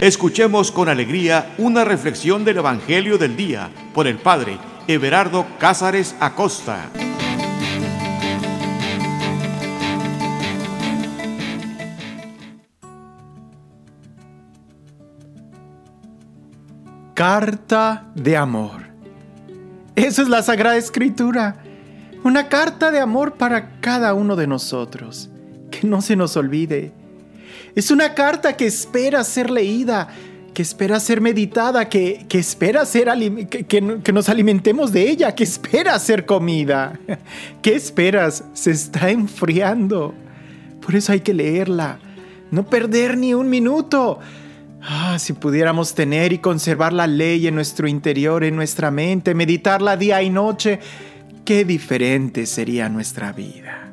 Escuchemos con alegría una reflexión del Evangelio del Día por el Padre Everardo Cázares Acosta. Carta de amor. Eso es la Sagrada Escritura. Una carta de amor para cada uno de nosotros. Que no se nos olvide es una carta que espera ser leída, que espera ser meditada, que, espera ser que, que, nos alimentemos de ella, que espera ser comida. ¿Qué esperas? Se está enfriando. Por eso hay que leerla. No perder ni un minuto. Ah, si pudiéramos tener y conservar la ley en nuestro interior, en nuestra mente, meditarla día y noche, qué diferente sería nuestra vida.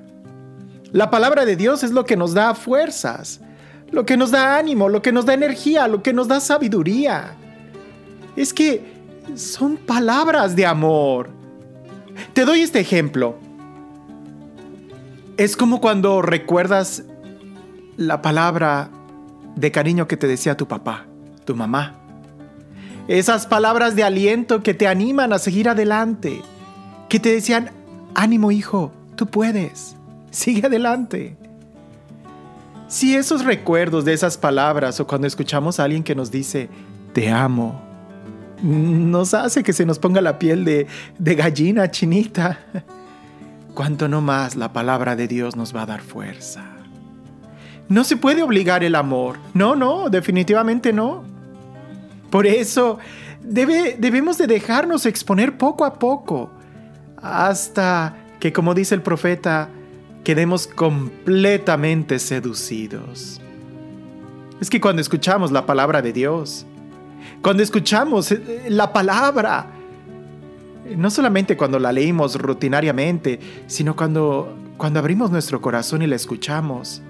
La palabra de Dios es lo que nos da fuerzas lo que nos da ánimo, lo que nos da energía, lo que nos da sabiduría. Es que son palabras de amor. Te doy este ejemplo. Es como cuando recuerdas la palabra de cariño que te decía tu papá, tu mamá. Esas palabras de aliento que te animan a seguir adelante, que te decían, ánimo hijo, tú puedes, sigue adelante. Si esos recuerdos de esas palabras o cuando escuchamos a alguien que nos dice, te amo, nos hace que se nos ponga la piel de, de gallina chinita, cuanto no más la palabra de Dios nos va a dar fuerza. No se puede obligar el amor. No, no, definitivamente no. Por eso debe, debemos de dejarnos exponer poco a poco hasta que, como dice el profeta, quedemos completamente seducidos. Es que cuando escuchamos la palabra de Dios, cuando escuchamos eh, la palabra, no solamente cuando la leímos rutinariamente, sino cuando, cuando abrimos nuestro corazón y la escuchamos,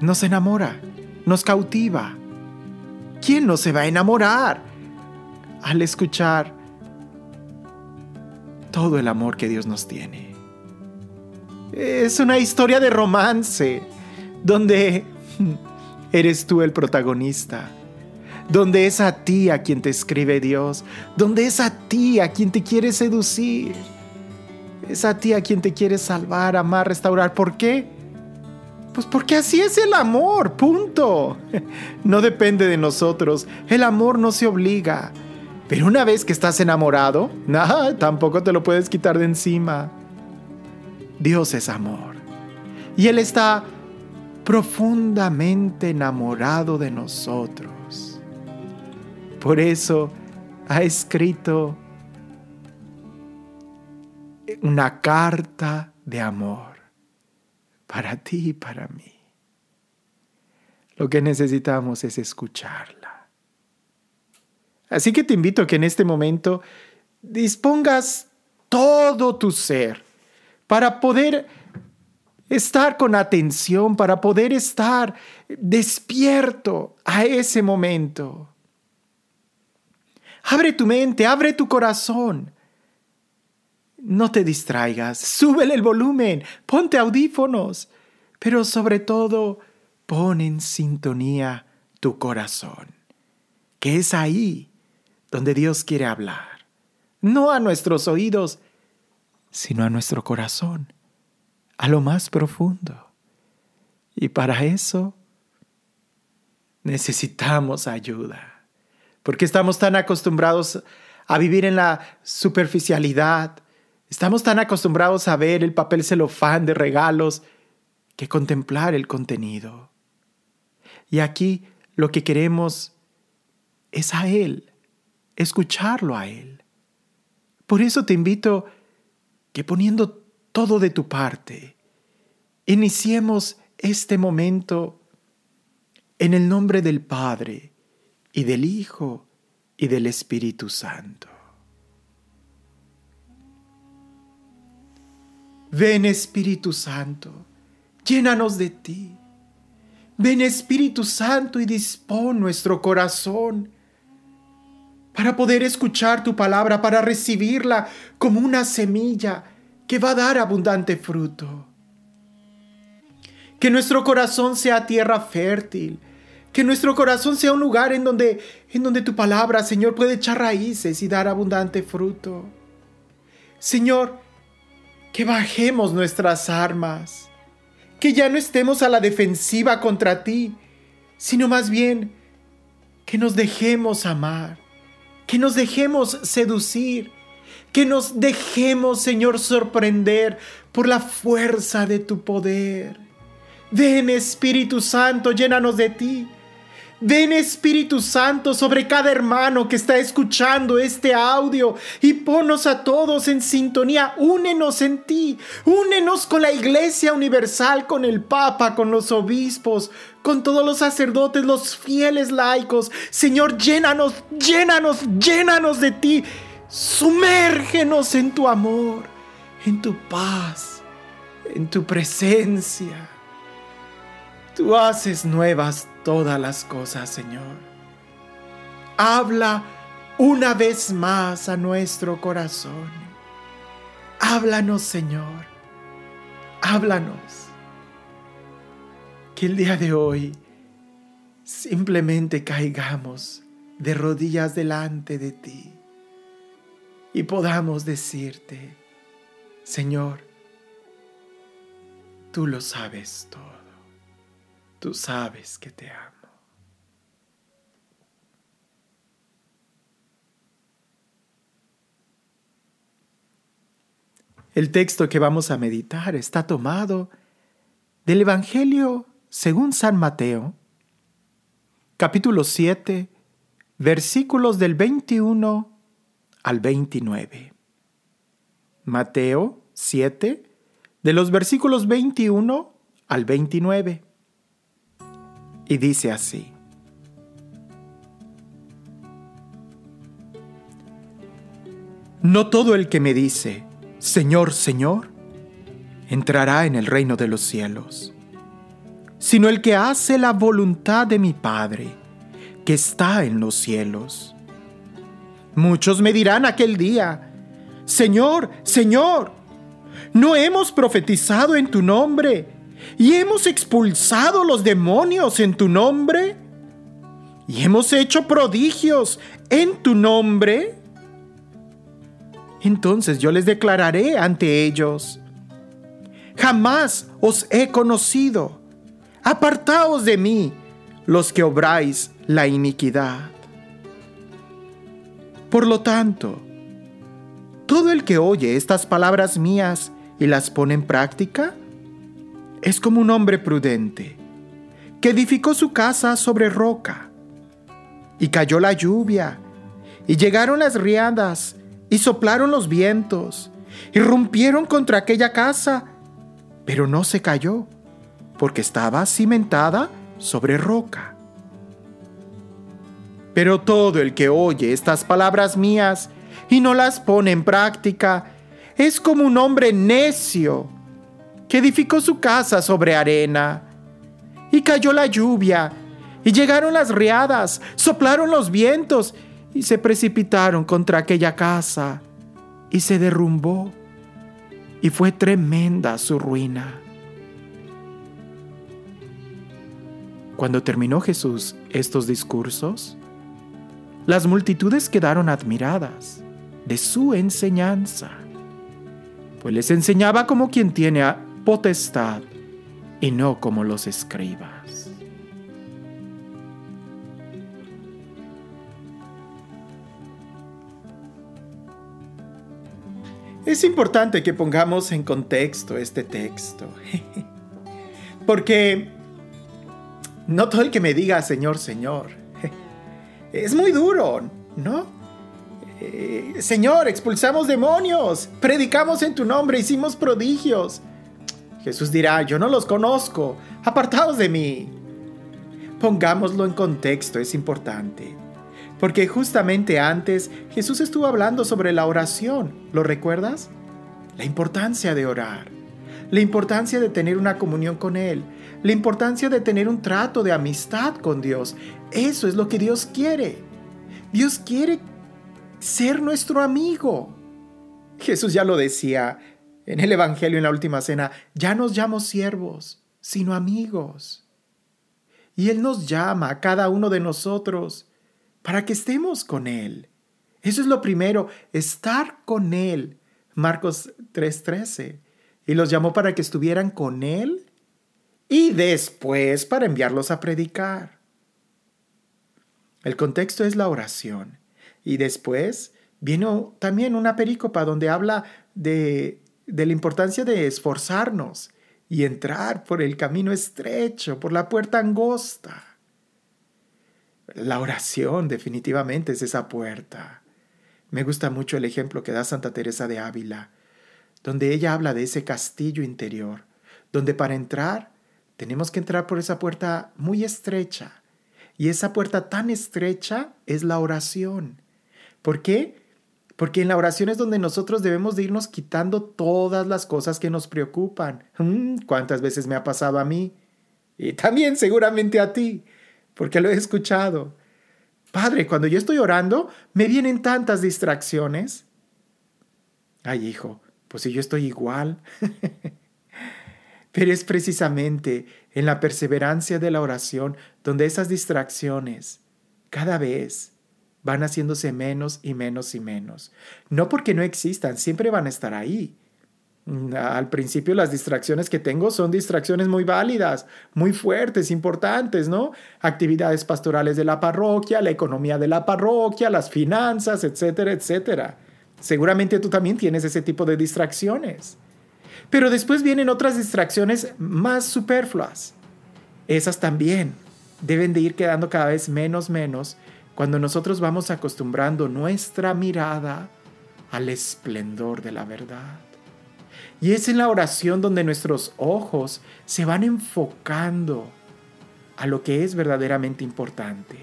nos enamora, nos cautiva. ¿Quién no se va a enamorar al escuchar todo el amor que Dios nos tiene? Es una historia de romance, donde eres tú el protagonista, donde es a ti a quien te escribe Dios, donde es a ti a quien te quiere seducir, es a ti a quien te quiere salvar, amar, restaurar. ¿Por qué? Pues porque así es el amor, punto. No depende de nosotros, el amor no se obliga. Pero una vez que estás enamorado, nada, tampoco te lo puedes quitar de encima. Dios es amor. Y Él está profundamente enamorado de nosotros. Por eso ha escrito una carta de amor para ti y para mí. Lo que necesitamos es escucharla. Así que te invito a que en este momento dispongas todo tu ser para poder estar con atención, para poder estar despierto a ese momento. Abre tu mente, abre tu corazón. No te distraigas, súbele el volumen, ponte audífonos, pero sobre todo pon en sintonía tu corazón, que es ahí donde Dios quiere hablar, no a nuestros oídos, sino a nuestro corazón, a lo más profundo. Y para eso necesitamos ayuda, porque estamos tan acostumbrados a vivir en la superficialidad, estamos tan acostumbrados a ver el papel celofán de regalos que contemplar el contenido. Y aquí lo que queremos es a Él, escucharlo a Él. Por eso te invito que poniendo todo de tu parte, iniciemos este momento en el nombre del Padre y del Hijo y del Espíritu Santo. Ven Espíritu Santo, llénanos de ti. Ven Espíritu Santo y dispón nuestro corazón para poder escuchar tu palabra, para recibirla como una semilla que va a dar abundante fruto. Que nuestro corazón sea tierra fértil, Que nuestro corazón sea un lugar en donde, en donde tu palabra, Señor, puede echar raíces y dar abundante fruto. Señor, que bajemos nuestras armas, que ya no estemos a la defensiva contra ti, sino más bien que nos dejemos amar, que nos dejemos seducir, que nos dejemos, Señor, sorprender por la fuerza de tu poder. Ven Espíritu Santo, llénanos de ti. Ven Espíritu Santo sobre cada hermano que está escuchando este audio y ponnos a todos en sintonía. Únenos en ti. Únenos con la Iglesia Universal, con el Papa, con los obispos, con todos los sacerdotes, los fieles laicos. Señor, llénanos, llénanos, llénanos de ti. Sumérgenos en tu amor, en tu paz, en tu presencia. Tú haces nuevas todas las cosas, Señor. Habla una vez más a nuestro corazón. Háblanos, Señor. Háblanos. Que el día de hoy simplemente caigamos de rodillas delante de ti y podamos decirte, Señor, tú lo sabes todo. Tú sabes que te amo. El texto que vamos a meditar está tomado del Evangelio según San Mateo, capítulo 7, versículos del 21 al 29. Mateo 7, de los versículos 21 al 29 y dice así. No todo el que me dice, Señor, Señor, entrará en el reino de los cielos, sino el que hace la voluntad de mi Padre, que está en los cielos. Muchos me dirán aquel día, Señor, Señor, ¿no hemos profetizado en tu nombre? Y hemos expulsado los demonios en tu nombre y hemos hecho prodigios en tu nombre. Entonces yo les declararé ante ellos, jamás os he conocido, apartaos de mí los que obráis la iniquidad. Por lo tanto, todo el que oye estas palabras mías y las pone en práctica, es como un hombre prudente que edificó su casa sobre roca. Y cayó la lluvia, y llegaron las riadas, y soplaron los vientos, y rompieron contra aquella casa, pero no se cayó, porque estaba cimentada sobre roca. Pero todo el que oye estas palabras mías y no las pone en práctica, es como un hombre necio que edificó su casa sobre arena. Y cayó la lluvia, y llegaron las riadas, soplaron los vientos, y se precipitaron contra aquella casa, y se derrumbó, y fue tremenda su ruina. Cuando terminó Jesús estos discursos, las multitudes quedaron admiradas de su enseñanza, pues les enseñaba como quien tiene potestad y no como los escribas. Es importante que pongamos en contexto este texto, porque no todo el que me diga Señor, Señor, es muy duro, ¿no? Eh, señor, expulsamos demonios, predicamos en tu nombre, hicimos prodigios. Jesús dirá, yo no los conozco, apartados de mí. Pongámoslo en contexto, es importante. Porque justamente antes Jesús estuvo hablando sobre la oración, ¿lo recuerdas? La importancia de orar, la importancia de tener una comunión con Él, la importancia de tener un trato de amistad con Dios. Eso es lo que Dios quiere. Dios quiere ser nuestro amigo. Jesús ya lo decía en el Evangelio en la última cena, ya nos llamo siervos, sino amigos. Y Él nos llama a cada uno de nosotros para que estemos con Él. Eso es lo primero, estar con Él. Marcos 3:13. Y los llamó para que estuvieran con Él y después para enviarlos a predicar. El contexto es la oración. Y después vino también una perícopa donde habla de, de la importancia de esforzarnos y entrar por el camino estrecho, por la puerta angosta. La oración definitivamente es esa puerta. Me gusta mucho el ejemplo que da Santa Teresa de Ávila, donde ella habla de ese castillo interior, donde para entrar tenemos que entrar por esa puerta muy estrecha. Y esa puerta tan estrecha es la oración. ¿Por qué? Porque en la oración es donde nosotros debemos de irnos quitando todas las cosas que nos preocupan. Mm, ¿Cuántas veces me ha pasado a mí? Y también seguramente a ti, porque lo he escuchado. Padre, cuando yo estoy orando, me vienen tantas distracciones. Ay, hijo, pues si yo estoy igual. Pero es precisamente en la perseverancia de la oración donde esas distracciones cada vez van haciéndose menos y menos y menos. No porque no existan, siempre van a estar ahí. Mm, al principio las distracciones que tengo son distracciones muy válidas, muy fuertes, importantes, ¿no? Actividades pastorales de la parroquia, la economía de la parroquia, las finanzas, etcétera, etcétera. Seguramente tú también tienes ese tipo de distracciones. Pero después vienen otras distracciones más superfluas. Esas también deben de ir quedando cada vez menos, menos, cuando nosotros vamos acostumbrando nuestra mirada al esplendor de la verdad. Y es en la oración donde nuestros ojos se van enfocando a lo que es verdaderamente importante.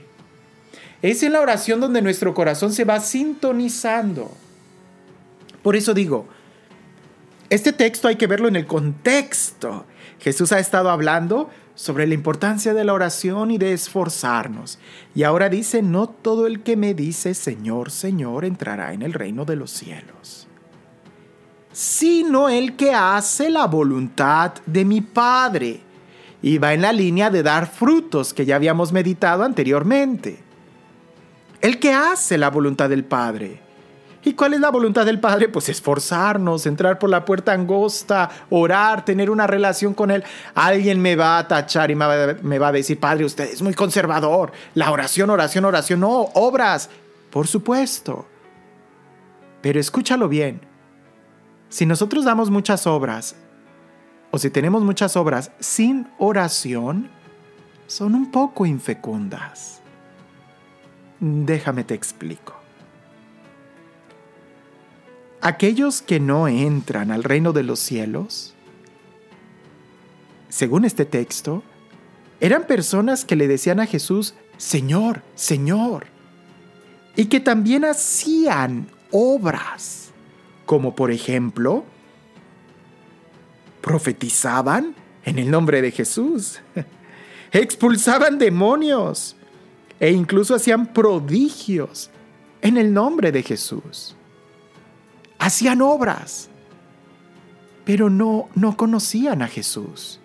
Es en la oración donde nuestro corazón se va sintonizando. Por eso digo, este texto hay que verlo en el contexto. Jesús ha estado hablando sobre la importancia de la oración y de esforzarnos. Y ahora dice, no todo el que me dice Señor, Señor entrará en el reino de los cielos sino el que hace la voluntad de mi Padre. Y va en la línea de dar frutos que ya habíamos meditado anteriormente. El que hace la voluntad del Padre. ¿Y cuál es la voluntad del Padre? Pues esforzarnos, entrar por la puerta angosta, orar, tener una relación con Él. Alguien me va a tachar y me va, me va a decir, Padre, usted es muy conservador. La oración, oración, oración. No, obras. Por supuesto. Pero escúchalo bien. Si nosotros damos muchas obras, o si tenemos muchas obras sin oración, son un poco infecundas. Déjame te explico. Aquellos que no entran al reino de los cielos, según este texto, eran personas que le decían a Jesús, Señor, Señor, y que también hacían obras como por ejemplo, profetizaban en el nombre de Jesús, expulsaban demonios e incluso hacían prodigios en el nombre de Jesús. Hacían obras, pero no, no conocían a Jesús.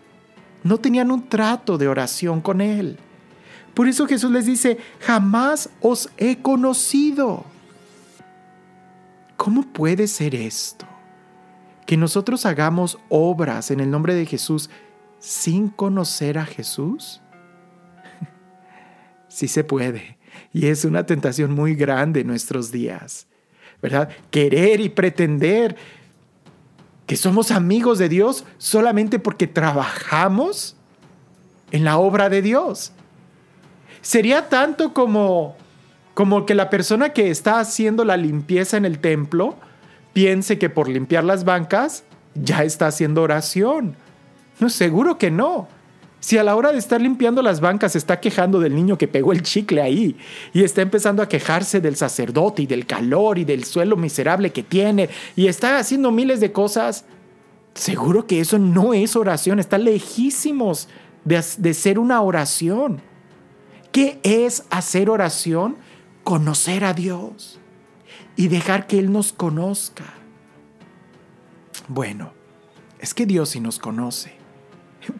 No tenían un trato de oración con Él. Por eso Jesús les dice, jamás os he conocido. ¿Cómo puede ser esto? Que nosotros hagamos obras en el nombre de Jesús sin conocer a Jesús? sí se puede. Y es una tentación muy grande en nuestros días. ¿Verdad? Querer y pretender que somos amigos de Dios solamente porque trabajamos en la obra de Dios. Sería tanto como como que la persona que está haciendo la limpieza en el templo piense que por limpiar las bancas ya está haciendo oración. No, seguro que no. Si a la hora de estar limpiando las bancas está quejando del niño que pegó el chicle ahí y está empezando a quejarse del sacerdote y del calor y del suelo miserable que tiene y está haciendo miles de cosas, seguro que eso no es oración, está lejísimos de, de ser una oración. ¿Qué es hacer oración? conocer a Dios y dejar que Él nos conozca. Bueno, es que Dios sí nos conoce.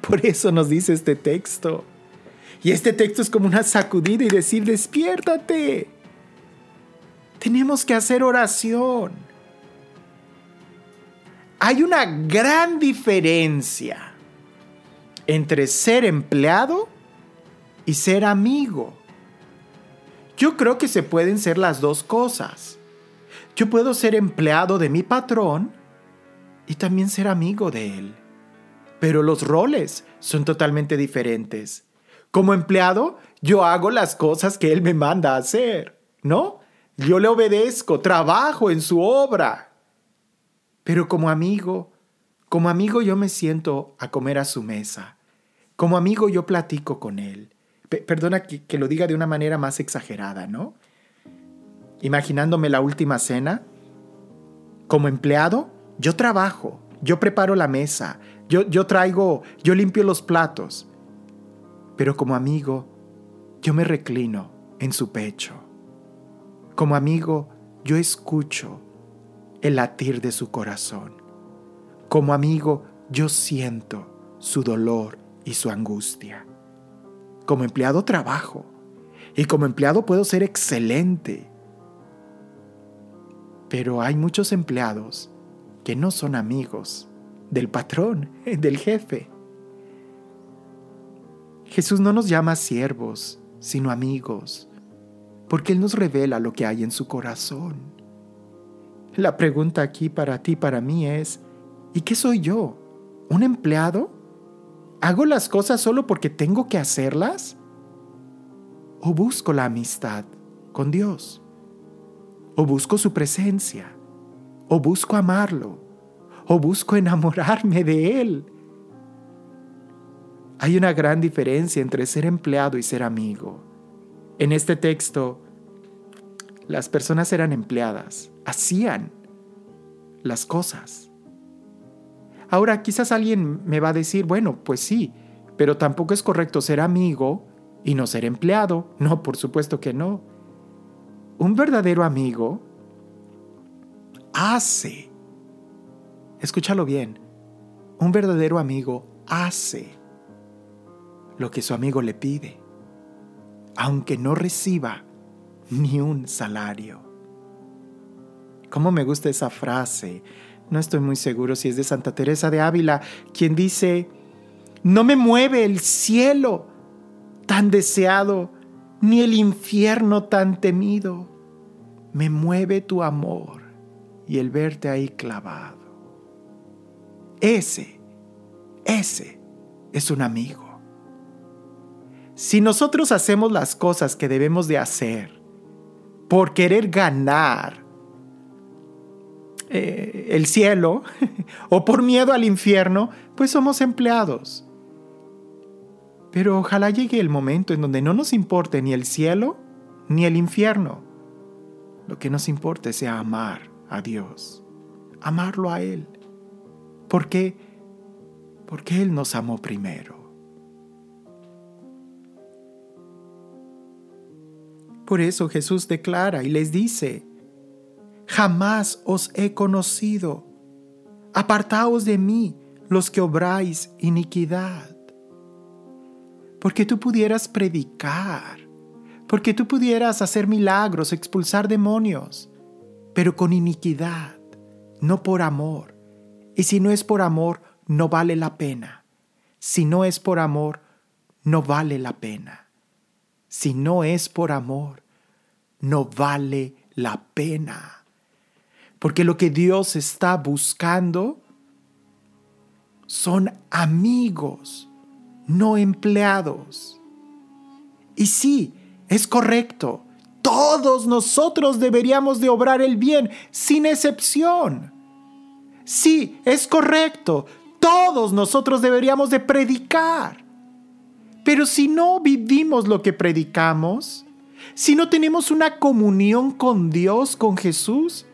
Por eso nos dice este texto. Y este texto es como una sacudida y decir, despiértate. Tenemos que hacer oración. Hay una gran diferencia entre ser empleado y ser amigo. Yo creo que se pueden ser las dos cosas. Yo puedo ser empleado de mi patrón y también ser amigo de él. Pero los roles son totalmente diferentes. Como empleado, yo hago las cosas que él me manda hacer, ¿no? Yo le obedezco, trabajo en su obra. Pero como amigo, como amigo yo me siento a comer a su mesa. Como amigo yo platico con él. perdona que lo diga de una manera más exagerada, ¿no? Imaginándome la última cena. Como empleado, yo trabajo, yo preparo la mesa, yo, yo traigo, yo limpio los platos. Pero como amigo, yo me reclino en su pecho. Como amigo, yo escucho el latir de su corazón. Como amigo, yo siento su dolor y su angustia. Como empleado trabajo y como empleado puedo ser excelente. Pero hay muchos empleados que no son amigos del patrón, del jefe. Jesús no nos llama siervos, sino amigos, porque Él nos revela lo que hay en su corazón. La pregunta aquí para ti, para mí es, ¿y qué soy yo? ¿Un empleado? ¿Hago las cosas solo porque tengo que hacerlas? ¿O busco la amistad con Dios? ¿O busco su presencia? ¿O busco amarlo? ¿O busco enamorarme de Él? Hay una gran diferencia entre ser empleado y ser amigo. En este texto, las personas eran empleadas, hacían las cosas. Ahora quizás alguien me va a decir, bueno, pues sí, pero tampoco es correcto ser amigo y no ser empleado. No, por supuesto que no. Un verdadero amigo hace. Escúchalo bien. Un verdadero amigo hace lo que su amigo le pide, aunque no reciba ni un salario. ¿Cómo me gusta esa frase? No estoy muy seguro si es de Santa Teresa de Ávila, quien dice, no me mueve el cielo tan deseado, ni el infierno tan temido. Me mueve tu amor y el verte ahí clavado. Ese, ese es un amigo. Si nosotros hacemos las cosas que debemos de hacer por querer ganar eh, el cielo o por miedo al infierno, pues somos empleados. Pero ojalá llegue el momento en donde no nos importe ni el cielo ni el infierno. Lo que nos importe sea amar a Dios, amarlo a Él. ¿Por qué? Porque Él nos amó primero. Por eso Jesús declara y les dice, jamás os he conocido, apartaos de mí los que obráis iniquidad. Porque tú pudieras predicar, porque tú pudieras hacer milagros, expulsar demonios, pero con iniquidad, no por amor. Y si no es por amor, no vale la pena. Si no es por amor, no vale la pena si no es por amor, no vale la pena. Porque lo que Dios está buscando son amigos, no empleados. Y sí, es correcto. Todos nosotros deberíamos de obrar el bien, sin excepción. Sí, es correcto. Todos nosotros deberíamos de predicar. Pero si no vivimos lo que predicamos, si no tenemos una comunión con Dios, con Jesús,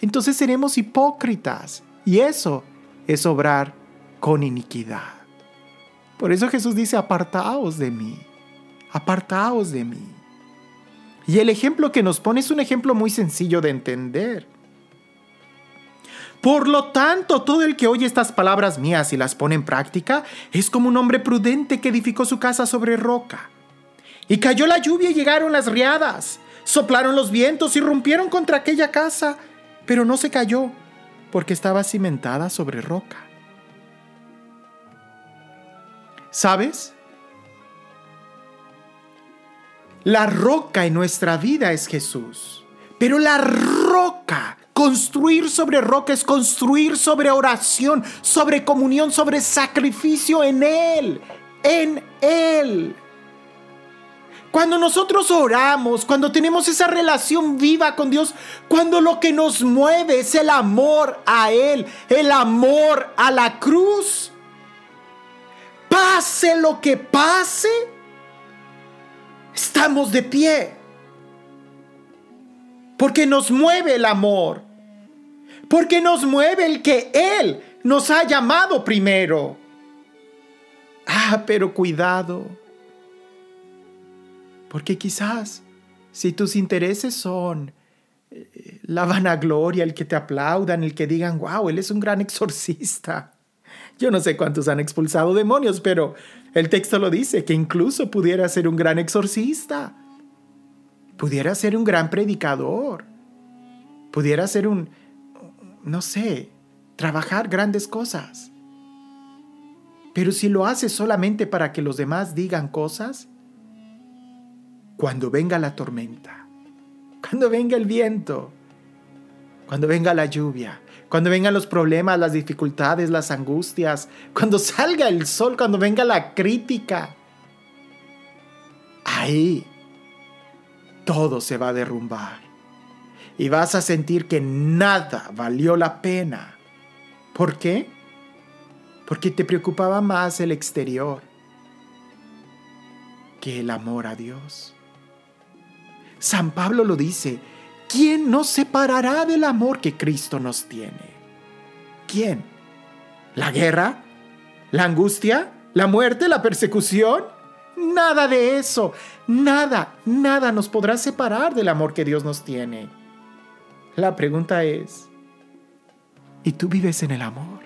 entonces seremos hipócritas. Y eso es obrar con iniquidad. Por eso Jesús dice, apartaos de mí, apartaos de mí. Y el ejemplo que nos pone es un ejemplo muy sencillo de entender. Por lo tanto, todo el que oye estas palabras mías y las pone en práctica es como un hombre prudente que edificó su casa sobre roca. Y cayó la lluvia y llegaron las riadas. Soplaron los vientos y rompieron contra aquella casa, pero no se cayó, porque estaba cimentada sobre roca. ¿Sabes? La roca en nuestra vida es Jesús. Pero la roca, construir sobre roca es construir sobre oración, sobre comunión, sobre sacrificio en Él, en Él. Cuando nosotros oramos, cuando tenemos esa relación viva con Dios, cuando lo que nos mueve es el amor a Él, el amor a la cruz, pase lo que pase, estamos de pie. Porque nos mueve el amor. Porque nos mueve el que Él nos ha llamado primero. Ah, pero cuidado porque quizás si tus intereses son eh, la vanagloria, el que te aplaudan, el que digan, wow, él es un gran exorcista. Yo no sé cuántos han expulsado demonios, pero el texto lo dice, que incluso pudiera ser un gran exorcista, pudiera ser un gran predicador, pudiera ser un, no sé, trabajar grandes cosas. Pero si lo haces solamente para que los demás digan cosas, cuando venga la tormenta, cuando venga el viento, cuando venga la lluvia, cuando vengan los problemas, las dificultades, las angustias, cuando salga el sol, cuando venga la crítica, ahí todo se va a derrumbar y vas a sentir que nada valió la pena. ¿Por qué? Porque te preocupaba más el exterior que el amor a Dios. San Pablo lo dice, ¿quién nos separará del amor que Cristo nos tiene? ¿Quién? ¿La guerra? ¿La angustia? ¿La muerte? ¿La persecución? Nada de eso. Nada, nada nos podrá separar del amor que Dios nos tiene. La pregunta es, ¿y tú vives en el amor?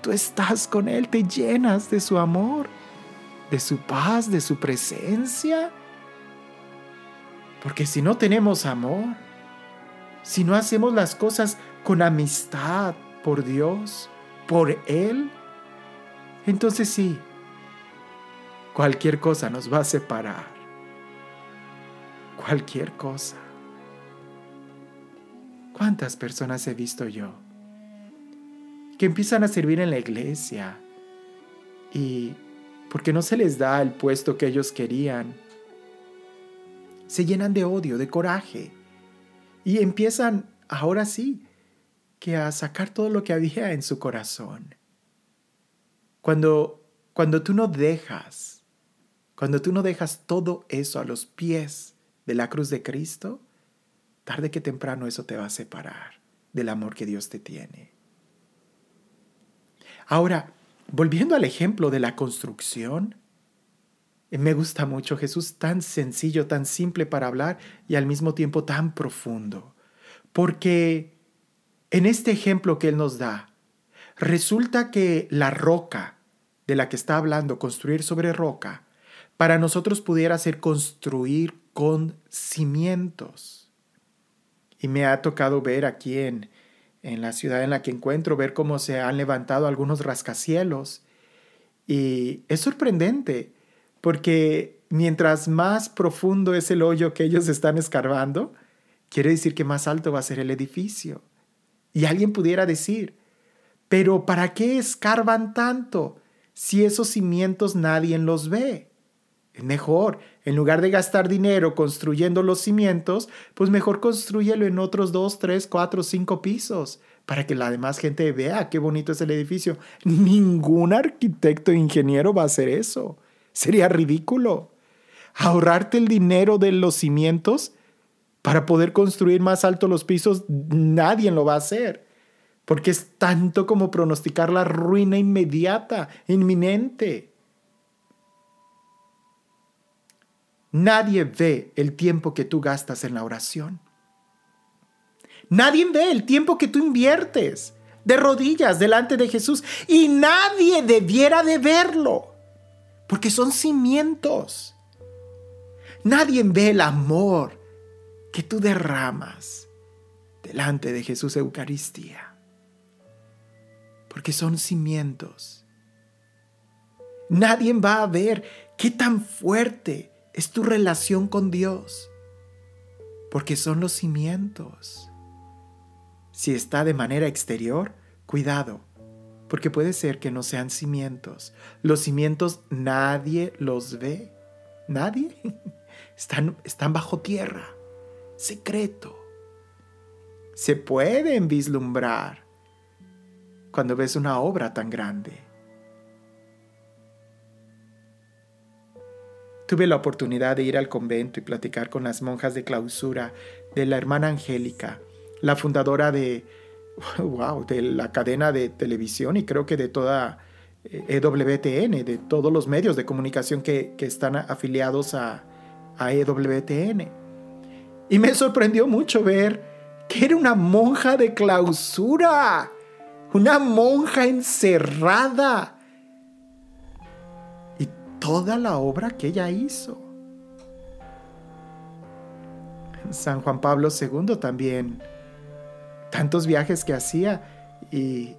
Tú estás con Él, te llenas de su amor, de su paz, de su presencia. Porque si no tenemos amor, si no hacemos las cosas con amistad por Dios, por Él, entonces sí, cualquier cosa nos va a separar. Cualquier cosa. ¿Cuántas personas he visto yo que empiezan a servir en la iglesia y porque no se les da el puesto que ellos querían? se llenan de odio, de coraje, y empiezan, ahora sí, que a sacar todo lo que había en su corazón. Cuando, cuando tú no dejas, cuando tú no dejas todo eso a los pies de la cruz de Cristo, tarde que temprano eso te va a separar del amor que Dios te tiene. Ahora, volviendo al ejemplo de la construcción, me gusta mucho Jesús, tan sencillo, tan simple para hablar y al mismo tiempo tan profundo. Porque en este ejemplo que Él nos da, resulta que la roca de la que está hablando, construir sobre roca, para nosotros pudiera ser construir con cimientos. Y me ha tocado ver aquí en, en la ciudad en la que encuentro, ver cómo se han levantado algunos rascacielos. Y es sorprendente porque mientras más profundo es el hoyo que ellos están escarbando, quiere decir que más alto va a ser el edificio. Y alguien pudiera decir, pero ¿para qué escarban tanto si esos cimientos nadie los ve? Es mejor, en lugar de gastar dinero construyendo los cimientos, pues mejor construyelo en otros dos, tres, cuatro, cinco pisos para que la demás gente vea qué bonito es el edificio. Ningún arquitecto e ingeniero va a hacer eso. Sería ridículo. Ahorrarte el dinero de los cimientos para poder construir más alto los pisos, nadie lo va a hacer. Porque es tanto como pronosticar la ruina inmediata, inminente. Nadie ve el tiempo que tú gastas en la oración. Nadie ve el tiempo que tú inviertes de rodillas delante de Jesús y nadie debiera de verlo porque son cimientos. Nadie ve el amor que tú derramas delante de Jesús Eucaristía. Porque son cimientos. Nadie va a ver qué tan fuerte es tu relación con Dios. Porque son los cimientos. Si está de manera exterior, cuidado, porque puede ser que no sean cimientos. Los cimientos nadie los ve. Nadie. Están, están bajo tierra, secreto. Se pueden vislumbrar cuando ves una obra tan grande. Tuve la oportunidad de ir al convento y platicar con las monjas de clausura de la hermana Angélica, la fundadora de, wow, de la cadena de televisión y creo que de toda EWTN, de todos los medios de comunicación que, están afiliados a, a EWTN. Y me sorprendió mucho ver que era una monja de clausura, una monja encerrada. Toda la obra que ella hizo. San Juan Pablo II también, tantos viajes que hacía y,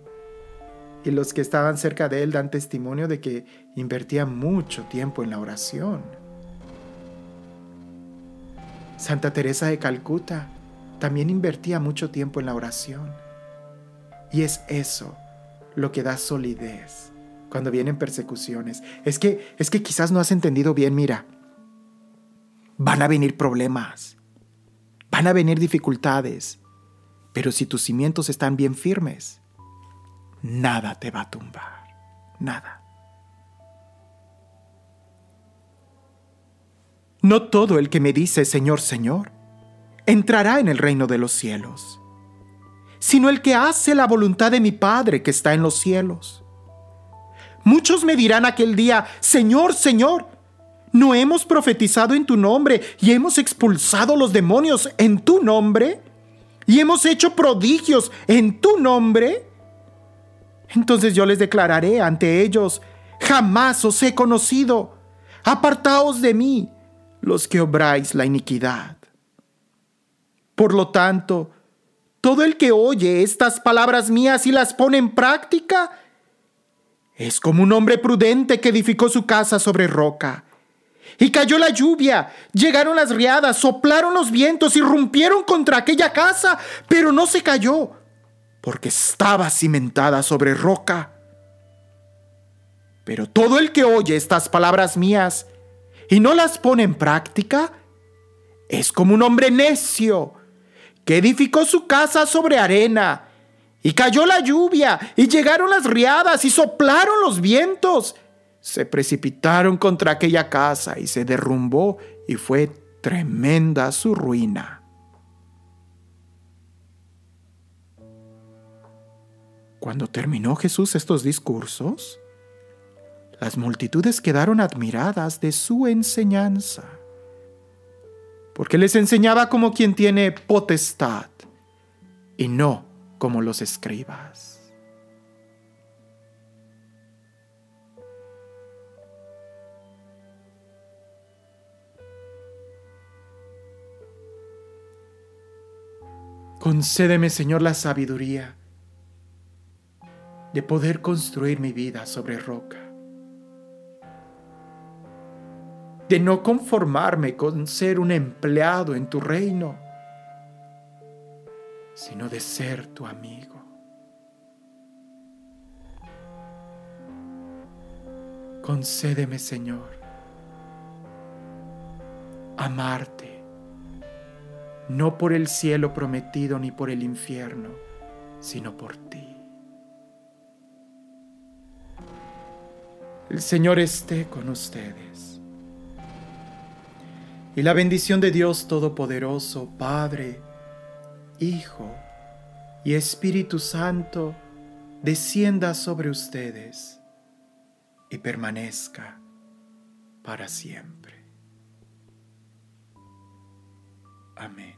y los que estaban cerca de él dan testimonio de que invertía mucho tiempo en la oración. Santa Teresa de Calcuta también invertía mucho tiempo en la oración. Y es eso lo que da solidez cuando vienen persecuciones. Es que es que quizás no has entendido bien, mira. Van a venir problemas. Van a venir dificultades. Pero si tus cimientos están bien firmes, nada te va a tumbar. Nada. No todo el que me dice Señor, Señor, entrará en el reino de los cielos, sino el que hace la voluntad de mi Padre que está en los cielos. Muchos me dirán aquel día, Señor, Señor, ¿no hemos profetizado en tu nombre y hemos expulsado los demonios en tu nombre? ¿Y hemos hecho prodigios en tu nombre? Entonces yo les declararé ante ellos, jamás os he conocido, apartaos de mí, los que obráis la iniquidad. Por lo tanto, todo el que oye estas palabras mías y las pone en práctica, es como un hombre prudente que edificó su casa sobre roca. Y cayó la lluvia, llegaron las riadas, soplaron los vientos y rompieron contra aquella casa, pero no se cayó, porque estaba cimentada sobre roca. Pero todo el que oye estas palabras mías y no las pone en práctica, es como un hombre necio que edificó su casa sobre arena y cayó la lluvia y llegaron las riadas y soplaron los vientos. Se precipitaron contra aquella casa y se derrumbó y fue tremenda su ruina. Cuando terminó Jesús estos discursos, las multitudes quedaron admiradas de su enseñanza, porque les enseñaba como quien tiene potestad y no como los escribas. Concédeme, Señor, la sabiduría de poder construir mi vida sobre roca de no conformarme con ser un empleado en tu reino, sino de ser tu amigo. Concédeme, Señor, amarte, no por el cielo prometido ni por el infierno, sino por ti. El Señor esté con ustedes y la bendición de Dios Todopoderoso, Padre, Hijo y Espíritu Santo, descienda sobre ustedes y permanezca para siempre. Amén.